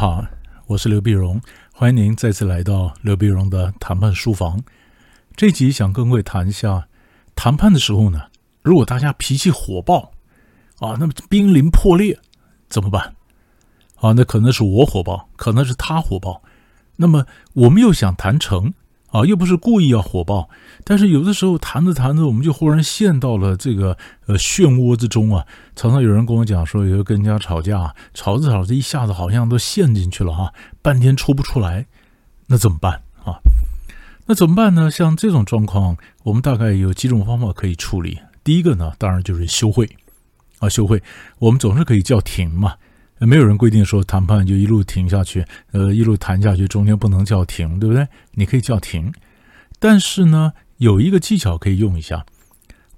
好，我是刘碧荣，欢迎您再次来到刘碧荣的谈判书房。这集想跟各位谈一下，谈判的时候呢，如果大家脾气火爆啊，那么濒临破裂怎么办？啊，那可能是我火爆，可能是他火爆，那么我们又想谈成。啊，又不是故意要火爆，但是有的时候谈着谈着，我们就忽然陷到了这个呃漩涡之中啊。常常有人跟我讲说，有跟人家吵架，吵着吵着一下子好像都陷进去了哈，半天抽不出来，那怎么办啊？那怎么办呢？像这种状况，我们大概有几种方法可以处理。第一个呢，当然就是休会啊，休会，我们总是可以叫停嘛。没有人规定说谈判就一路停下去，呃，一路谈下去，中间不能叫停，对不对？你可以叫停，但是呢，有一个技巧可以用一下。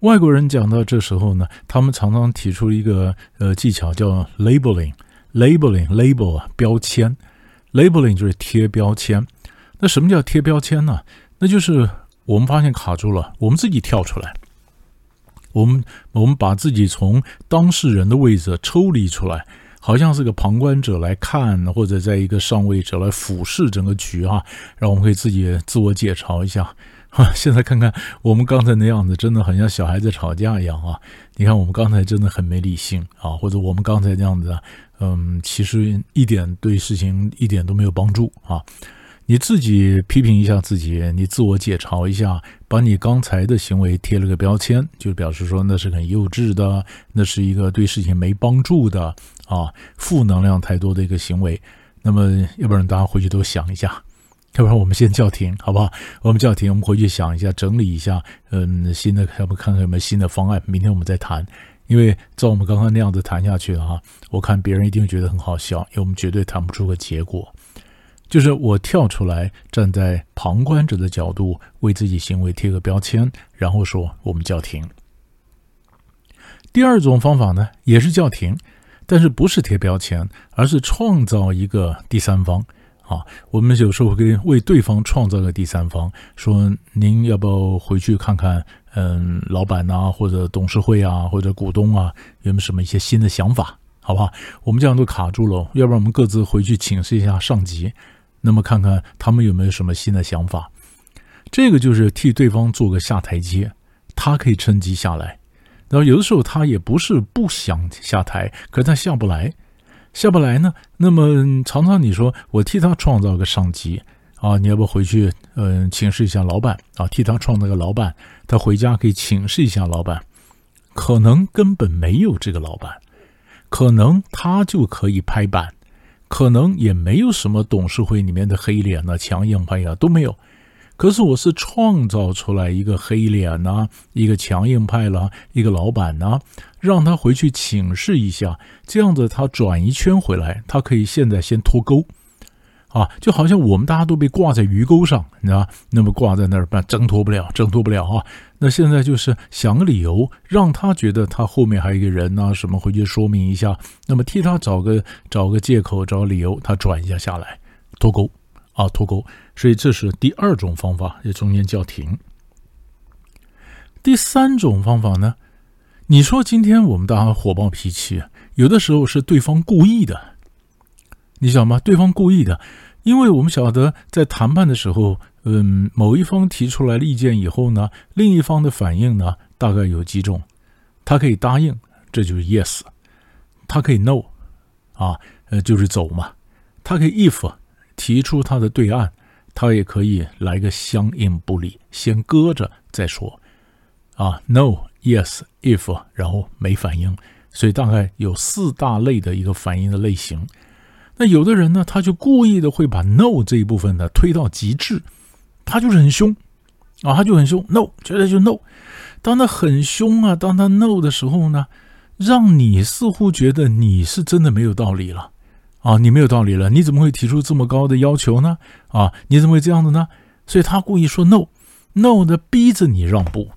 外国人讲到这时候呢，他们常常提出一个呃技巧叫 labeling，labeling，label 啊，标签，labeling 就是贴标签。那什么叫贴标签呢？那就是我们发现卡住了，我们自己跳出来，我们我们把自己从当事人的位置抽离出来。好像是个旁观者来看，或者在一个上位者来俯视整个局啊，让我们可以自己自我解嘲一下。哈，现在看看我们刚才那样子，真的很像小孩子吵架一样啊！你看我们刚才真的很没理性啊，或者我们刚才这样子，嗯，其实一点对事情一点都没有帮助啊。你自己批评一下自己，你自我解嘲一下，把你刚才的行为贴了个标签，就表示说那是很幼稚的，那是一个对事情没帮助的啊，负能量太多的一个行为。那么，要不然大家回去都想一下，要不然我们先叫停，好不好？我们叫停，我们回去想一下，整理一下，嗯，新的要不看看有没有新的方案，明天我们再谈。因为照我们刚刚那样子谈下去了哈，我看别人一定觉得很好笑，因为我们绝对谈不出个结果。就是我跳出来，站在旁观者的角度，为自己行为贴个标签，然后说我们叫停。第二种方法呢，也是叫停，但是不是贴标签，而是创造一个第三方啊。我们有时候会为对方创造个第三方，说您要不要回去看看？嗯，老板呐，或者董事会啊，或者股东啊，有没有什么一些新的想法？好不好？我们这样都卡住了，要不然我们各自回去请示一下上级。那么看看他们有没有什么新的想法，这个就是替对方做个下台阶，他可以趁机下来。然后有的时候他也不是不想下台，可是他下不来，下不来呢。那么常常你说我替他创造个商机啊，你要不回去嗯请示一下老板啊，替他创造个老板，他回家可以请示一下老板，可能根本没有这个老板，可能他就可以拍板。可能也没有什么董事会里面的黑脸呐、强硬派呀都没有，可是我是创造出来一个黑脸呐、一个强硬派啦、一个老板呐，让他回去请示一下，这样子他转一圈回来，他可以现在先脱钩。啊，就好像我们大家都被挂在鱼钩上，你知道那么挂在那儿，办挣脱不了，挣脱不了啊。那现在就是想个理由，让他觉得他后面还有一个人呐，什么回去说明一下，那么替他找个找个借口，找理由，他转一下下来，脱钩啊，脱钩。所以这是第二种方法，也中间叫停。第三种方法呢，你说今天我们大家火爆脾气，有的时候是对方故意的。你晓得吗？对方故意的，因为我们晓得在谈判的时候，嗯，某一方提出来意见以后呢，另一方的反应呢，大概有几种，他可以答应，这就是 yes；他可以 no，啊，呃，就是走嘛；他可以 if，提出他的对岸；他也可以来个相应不理，先搁着再说，啊，no，yes，if，然后没反应，所以大概有四大类的一个反应的类型。那有的人呢，他就故意的会把 no 这一部分呢推到极致，他就是很凶啊，他就很凶，no，绝对就 no。当他很凶啊，当他 no 的时候呢，让你似乎觉得你是真的没有道理了啊，你没有道理了，你怎么会提出这么高的要求呢？啊，你怎么会这样的呢？所以他故意说 no，no 的逼着你让步，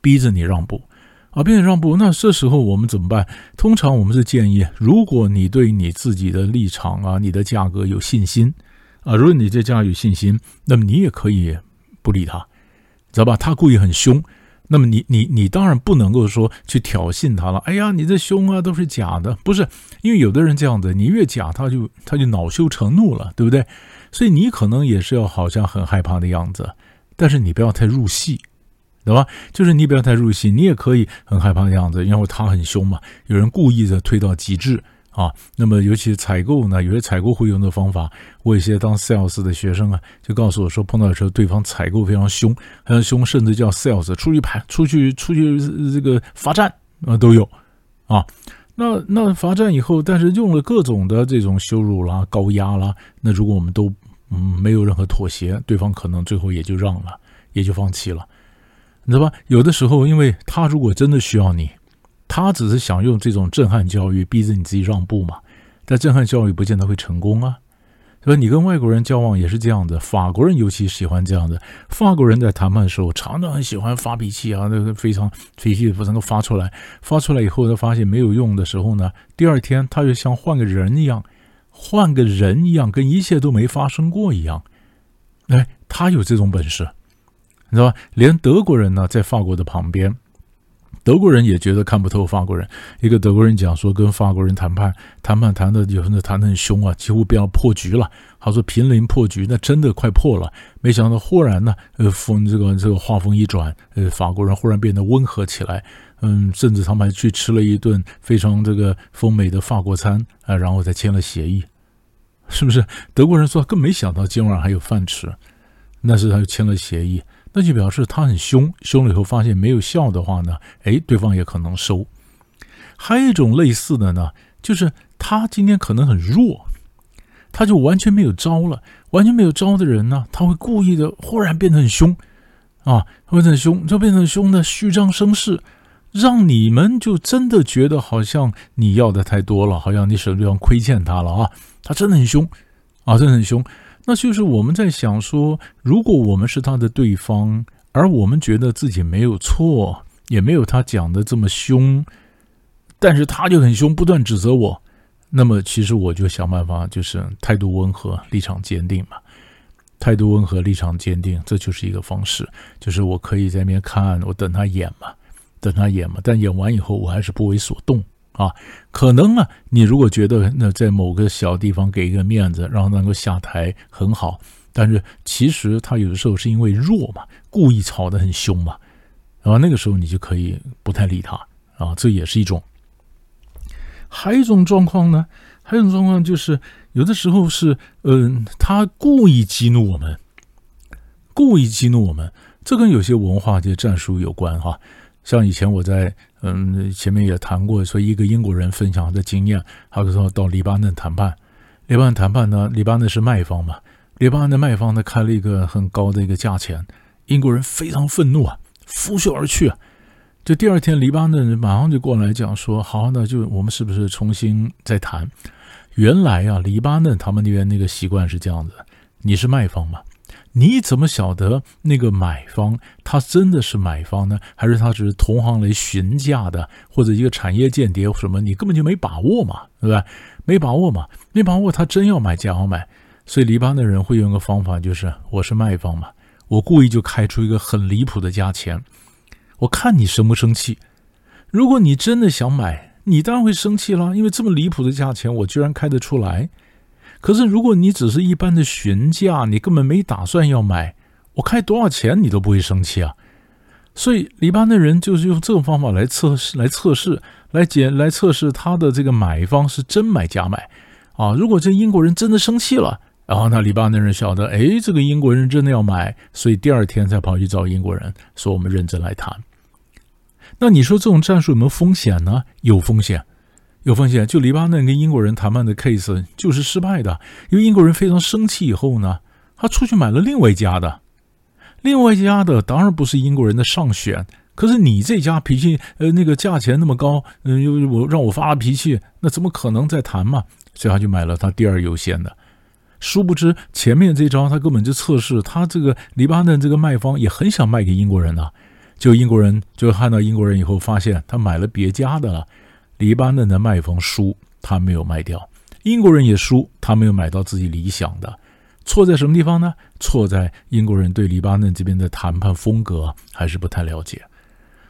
逼着你让步。啊，并且让步，那这时候我们怎么办？通常我们是建议，如果你对你自己的立场啊、你的价格有信心啊，如果你对价格有信心，那么你也可以不理他，知道吧？他故意很凶，那么你你你当然不能够说去挑衅他了。哎呀，你这凶啊都是假的，不是？因为有的人这样子，你越假，他就他就恼羞成怒了，对不对？所以你可能也是要好像很害怕的样子，但是你不要太入戏，对吧？就是你不要太入戏，你也可以很害怕的样子，因为他很凶嘛。有人故意的推到极致。啊，那么尤其采购呢，有些采购会用的方法，我一些当 sales 的学生啊，就告诉我说，碰到的时候对方采购非常凶，非常凶，甚至叫 sales 出去排，出去出去这个罚站啊都有，啊，那那罚站以后，但是用了各种的这种羞辱啦、高压啦，那如果我们都嗯没有任何妥协，对方可能最后也就让了，也就放弃了，你知道吧？有的时候，因为他如果真的需要你。他只是想用这种震撼教育逼着你自己让步嘛，但震撼教育不见得会成功啊，是吧？你跟外国人交往也是这样的，法国人尤其喜欢这样的。法国人在谈判的时候常常很喜欢发脾气啊，那个非常脾气不能够发出来，发出来以后他发现没有用的时候呢，第二天他就像换个人一样，换个人一样，跟一切都没发生过一样。哎，他有这种本事，你知道吧？连德国人呢，在法国的旁边。德国人也觉得看不透法国人。一个德国人讲说，跟法国人谈判，谈判谈的有的谈的很凶啊，几乎不要破局了。他说濒临破局，那真的快破了。没想到忽然呢，呃，风这个这个话锋一转，呃，法国人忽然变得温和起来。嗯，甚至他们还去吃了一顿非常这个丰美的法国餐啊，然后再签了协议，是不是？德国人说更没想到今晚还有饭吃，那是他就签了协议。那就表示他很凶，凶了以后发现没有效的话呢，哎，对方也可能收。还有一种类似的呢，就是他今天可能很弱，他就完全没有招了，完全没有招的人呢，他会故意的忽然变得很凶，啊，变得很凶，就变成凶的虚张声势，让你们就真的觉得好像你要的太多了，好像你什么地方亏欠他了啊，他真的很凶，啊，真的很凶。那就是我们在想说，如果我们是他的对方，而我们觉得自己没有错，也没有他讲的这么凶，但是他就很凶，不断指责我，那么其实我就想办法，就是态度温和，立场坚定嘛。态度温和，立场坚定，这就是一个方式，就是我可以在那边看，我等他演嘛，等他演嘛，但演完以后，我还是不为所动。啊，可能啊，你如果觉得那在某个小地方给一个面子，然后能够下台很好，但是其实他有的时候是因为弱嘛，故意吵得很凶嘛，然后那个时候你就可以不太理他啊，这也是一种。还有一种状况呢，还有一种状况就是有的时候是，嗯，他故意激怒我们，故意激怒我们，这跟有些文化的战术有关哈。像以前我在嗯前面也谈过，说一个英国人分享的经验，他说到黎巴嫩谈判，黎巴嫩谈判呢，黎巴嫩是卖方嘛，黎巴嫩的卖方呢开了一个很高的一个价钱，英国人非常愤怒啊，拂袖而去啊。就第二天，黎巴嫩人马上就过来讲说，好，那就我们是不是重新再谈？原来啊，黎巴嫩他们那边那个习惯是这样子，你是卖方嘛。你怎么晓得那个买方他真的是买方呢？还是他只是同行来询价的，或者一个产业间谍什么？你根本就没把握嘛，对吧？没把握嘛，没把握，他真要买，假要买。所以黎巴嫩人会用个方法，就是我是卖方嘛，我故意就开出一个很离谱的价钱，我看你生不生气。如果你真的想买，你当然会生气了，因为这么离谱的价钱，我居然开得出来。可是，如果你只是一般的询价，你根本没打算要买，我开多少钱你都不会生气啊。所以，黎巴嫩人就是用这种方法来测试、来测试、来检、来测试他的这个买方是真买假买啊。如果这英国人真的生气了，然后那黎巴嫩人晓得，哎，这个英国人真的要买，所以第二天才跑去找英国人说我们认真来谈。那你说这种战术有没有风险呢？有风险。有风险，就黎巴嫩跟英国人谈判的 case 就是失败的，因为英国人非常生气以后呢，他出去买了另外一家的，另外一家的当然不是英国人的上选，可是你这家脾气，呃，那个价钱那么高，嗯，又我让我发了脾气，那怎么可能再谈嘛？所以他就买了他第二优先的，殊不知前面这招他根本就测试，他这个黎巴嫩这个卖方也很想卖给英国人呢，就英国人就看到英国人以后发现他买了别家的了。黎巴嫩的卖方输，他没有卖掉；英国人也输，他没有买到自己理想的。错在什么地方呢？错在英国人对黎巴嫩这边的谈判风格还是不太了解，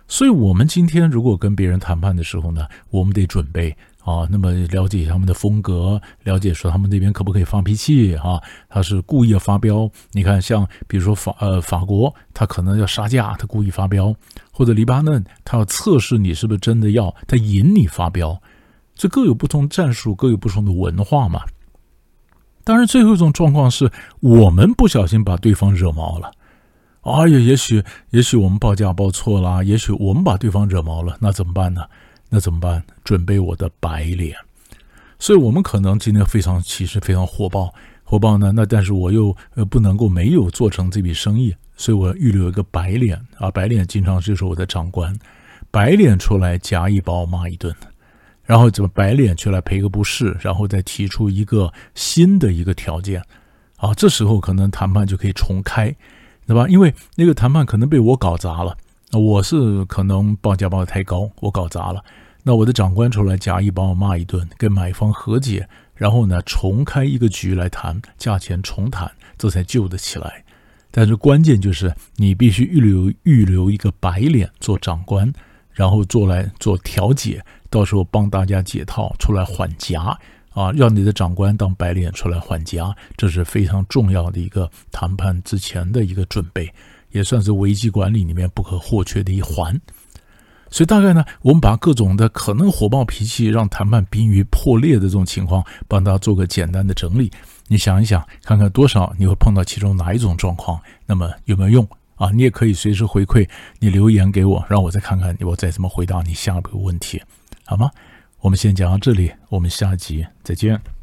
所以，我们今天如果跟别人谈判的时候呢，我们得准备啊，那么了解他们的风格，了解说他们那边可不可以发脾气啊？他是故意要发飙。你看，像比如说法呃法国，他可能要杀价，他故意发飙；或者黎巴嫩，他要测试你是不是真的要，他引你发飙。这各有不同战术，各有不同的文化嘛。当然，最后一种状况是我们不小心把对方惹毛了。哎呀，也许也许我们报价报错了，也许我们把对方惹毛了，那怎么办呢？那怎么办？准备我的白脸。所以，我们可能今天非常其实非常火爆，火爆呢。那但是我又呃不能够没有做成这笔生意，所以我预留一个白脸啊。白脸经常就是我的长官，白脸出来夹一包骂一顿，然后怎么白脸出来赔个不是，然后再提出一个新的一个条件啊。这时候可能谈判就可以重开。对吧？因为那个谈判可能被我搞砸了，我是可能报价报的太高，我搞砸了。那我的长官出来假意帮我骂一顿，跟买方和解，然后呢重开一个局来谈价钱，重谈，这才救得起来。但是关键就是你必须预留预留一个白脸做长官，然后做来做调解，到时候帮大家解套出来缓夹。啊，让你的长官当白脸出来缓夹，这是非常重要的一个谈判之前的一个准备，也算是危机管理里面不可或缺的一环。所以大概呢，我们把各种的可能火爆脾气让谈判濒于破裂的这种情况，帮大家做个简单的整理。你想一想，看看多少你会碰到其中哪一种状况，那么有没有用啊？你也可以随时回馈，你留言给我，让我再看看我再怎么回答你下一个问题，好吗？我们先讲到这里，我们下集再见。